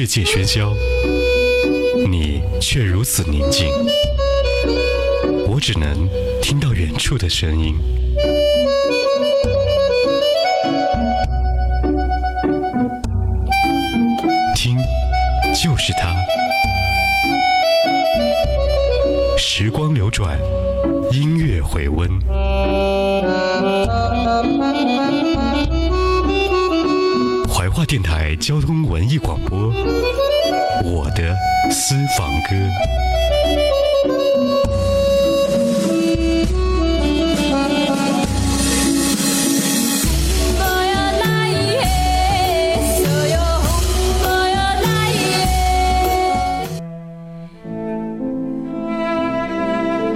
世界喧嚣，你却如此宁静。我只能听到远处的声音。听，就是它。时光流转，音乐回温。怀化电台交通文艺广播，我的私房歌。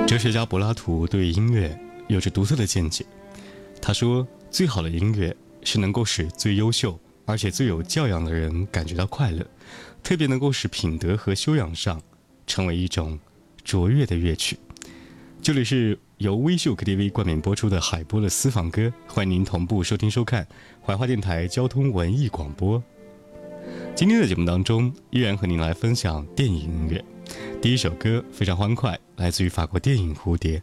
哲学家柏拉图对音乐有着独特的见解。他说：“最好的音乐是能够使最优秀而且最有教养的人感觉到快乐，特别能够使品德和修养上成为一种卓越的乐曲。”这里是由微秀 KTV 冠名播出的海波的私房歌，欢迎您同步收听收看怀化电台交通文艺广播。今天的节目当中，依然和您来分享电影音乐。第一首歌非常欢快，来自于法国电影《蝴蝶》。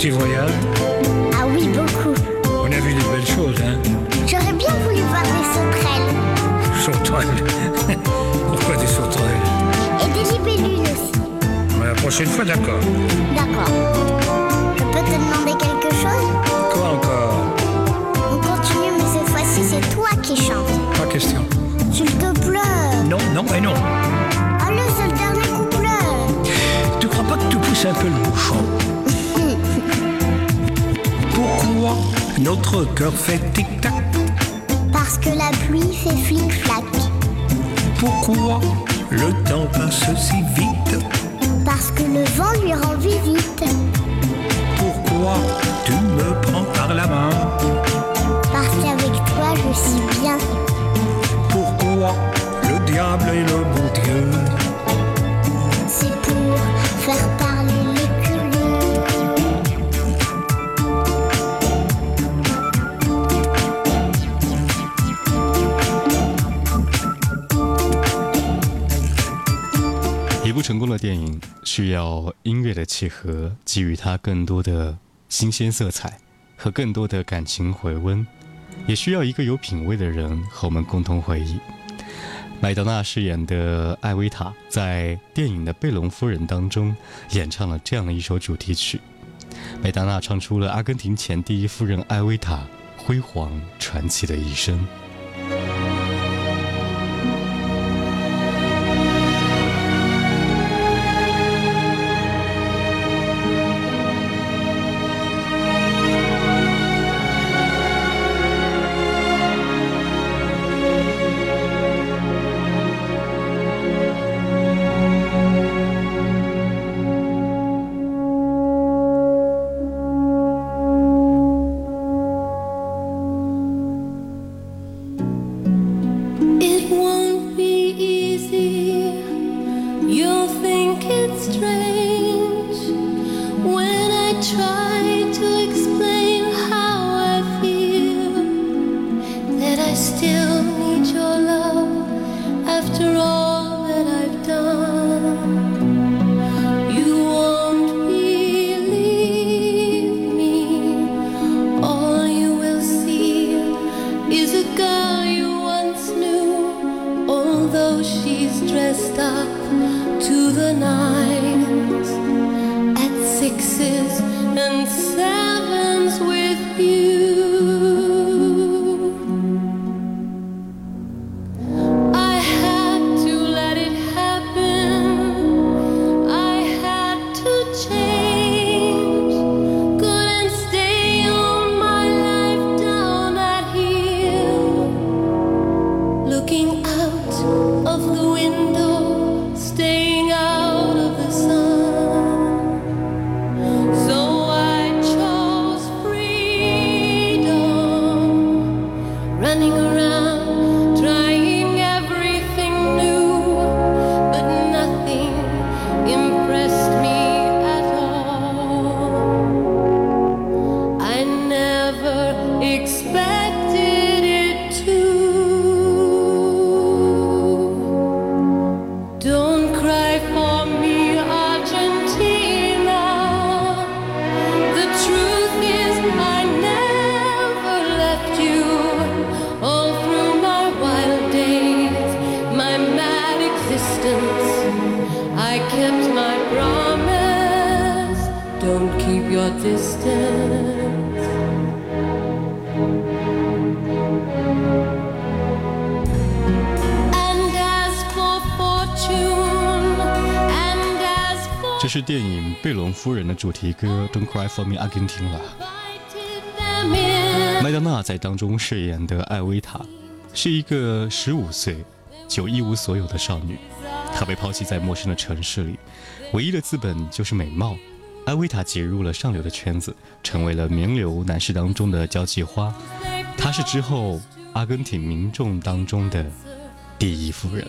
Plu notre petit voyage Ah oui, beaucoup. On a vu des belles choses, hein J'aurais bien voulu voir des sauterelles Sauterelles. Pourquoi des sauterelles? Et des libellules aussi. Mais La prochaine fois, d'accord. D'accord. Je peux te demander quelque chose? Quoi encore? On continue, mais cette fois-ci, c'est toi qui chantes. Pas question. S'il te plaît. Non, non et non. Ah, le seul dernier couplet. Tu crois pas que tu pousses un peu le bouchon? Notre cœur fait tic-tac Parce que la pluie fait flic-flac. Pourquoi le temps passe si vite? Parce que le vent lui rend visite. Pourquoi tu me prends par la main? Parce qu'avec toi, je suis bien. Pourquoi le diable est le bon Dieu? C'est pour faire parler 部成功的电影需要音乐的契合，给予它更多的新鲜色彩和更多的感情回温，也需要一个有品味的人和我们共同回忆。麦当娜饰演的艾薇塔在电影的《贝隆夫人》当中演唱了这样的一首主题曲，麦当娜唱出了阿根廷前第一夫人艾薇塔辉煌传奇的一生。Although she's dressed up to the nines at sixes and sevens with you. running around. 是电影《贝隆夫人》的主题歌《Don't Cry for Me》，阿根廷了。麦当娜在当中饰演的艾薇塔，是一个十五岁就一无所有的少女，她被抛弃在陌生的城市里，唯一的资本就是美貌。艾薇塔挤入了上流的圈子，成为了名流男士当中的交际花。她是之后阿根廷民众当中的第一夫人。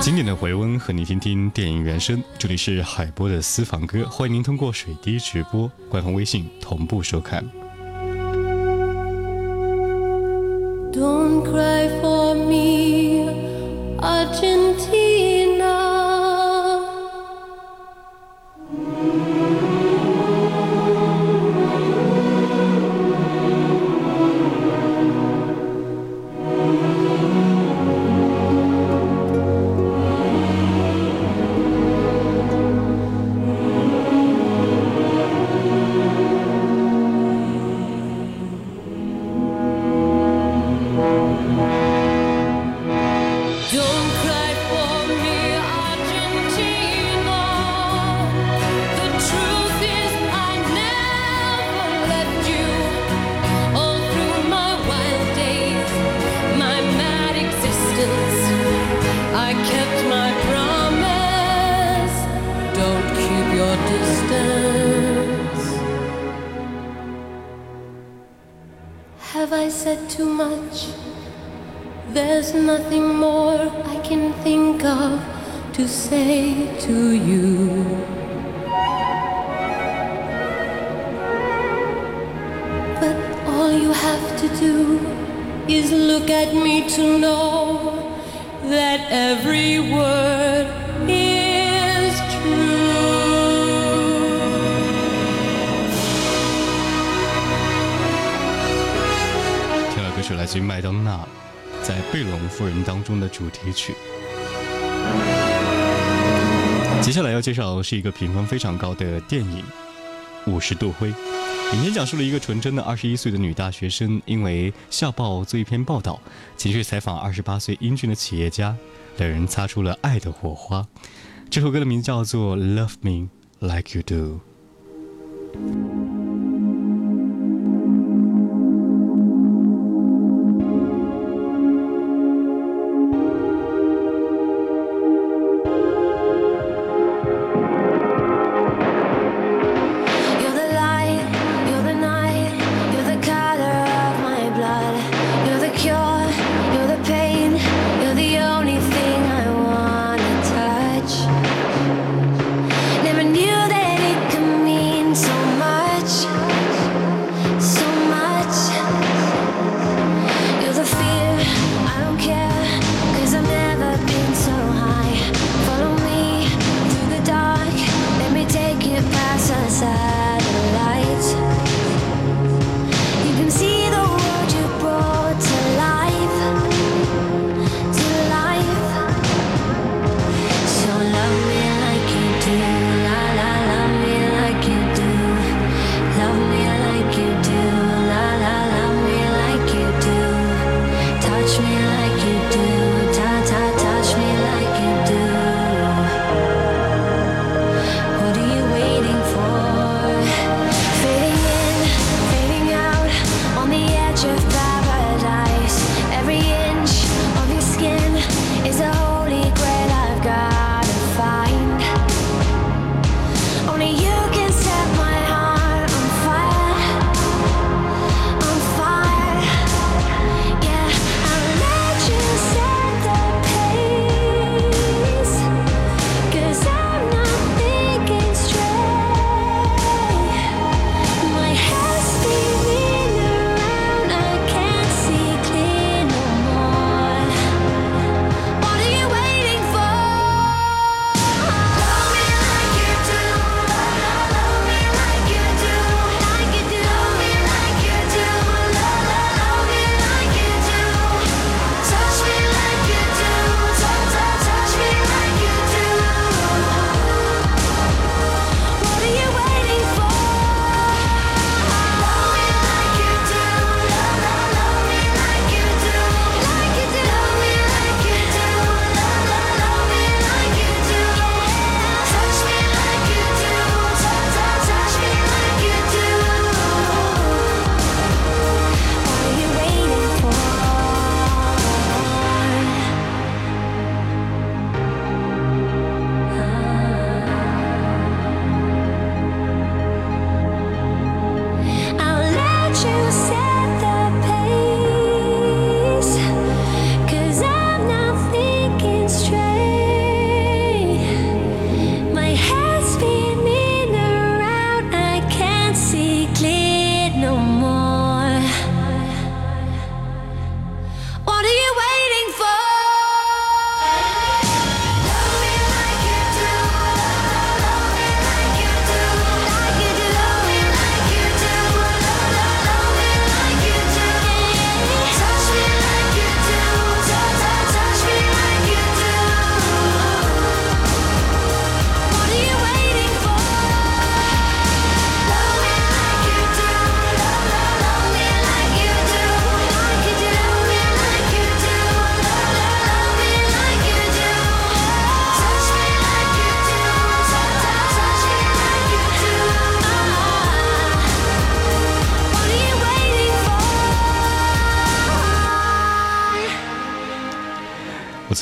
经典的回温和你听听电影原声，这里是海波的私房歌，欢迎您通过水滴直播官方微信同步收看。Don't cry for me, Argentina. to say to you. But all you have to do is look at me to know that every word is true。这首歌是来自于麦当娜在《贝隆夫人》当中的主题曲。接下来要介绍是一个评分非常高的电影《五十度灰》，影片讲述了一个纯真的二十一岁的女大学生，因为校报做一篇报道，前去采访二十八岁英俊的企业家，两人擦出了爱的火花。这首歌的名字叫做《Love Me Like You Do》。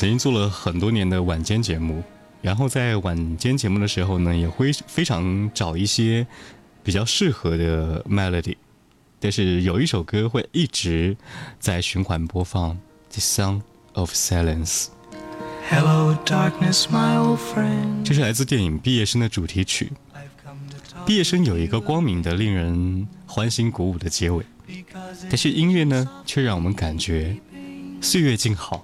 曾经做了很多年的晚间节目然后在晚间节目的时候呢也会非常找一些比较适合的 melody 但是有一首歌会一直在循环播放 the song of silence hello darkness my old friend. 这是来自电影毕业生的主题曲。毕业生有一个光明的令人欢欣鼓舞的结尾但是音乐呢却让我们感觉岁月静好。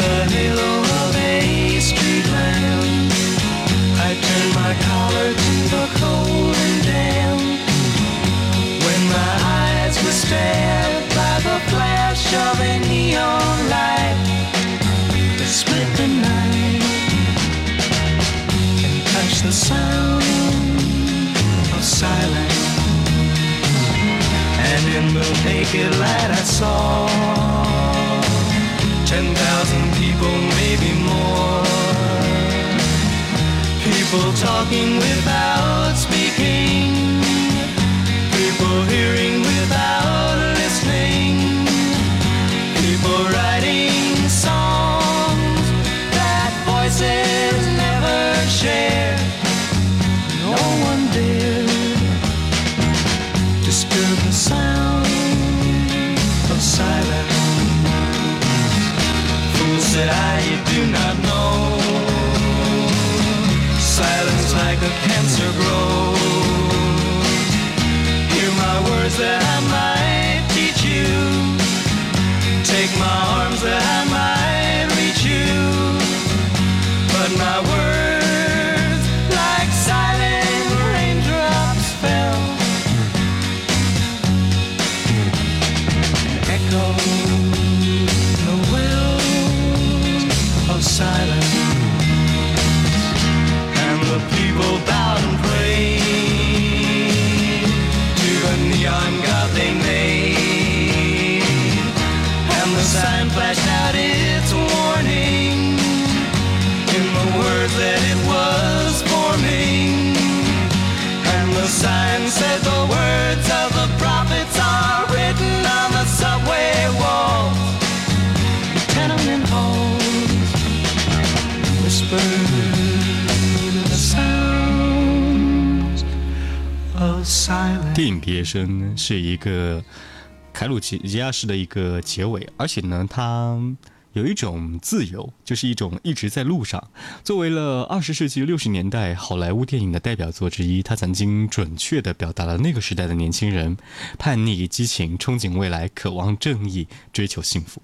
The of a street I turned my collar to the cold and damp. When my eyes were stared by the flash of a neon light that split the night and touched the sound of silence. And in the naked light I saw ten thousand people, maybe more. People talking without speaking. People hearing without people bow. 学生是一个凯鲁吉吉亚式的一个结尾，而且呢，它有一种自由，就是一种一直在路上。作为了二十世纪六十年代好莱坞电影的代表作之一，它曾经准确地表达了那个时代的年轻人叛逆、激情、憧憬未来、渴望正义、追求幸福。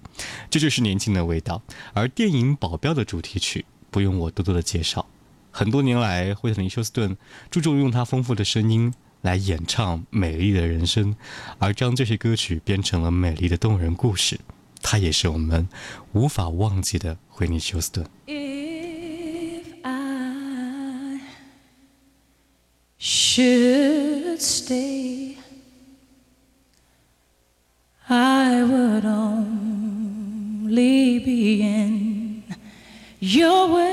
这就是年轻的味道。而电影《保镖》的主题曲不用我多多的介绍，很多年来，惠特尼·休斯顿注重用他丰富的声音来演唱美丽的人生，而将这些歌曲编成了美丽的动人故事。他也是我们无法忘记的惠妮·休斯顿。If I should stay, I would only be in your way.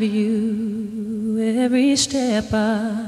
You every step of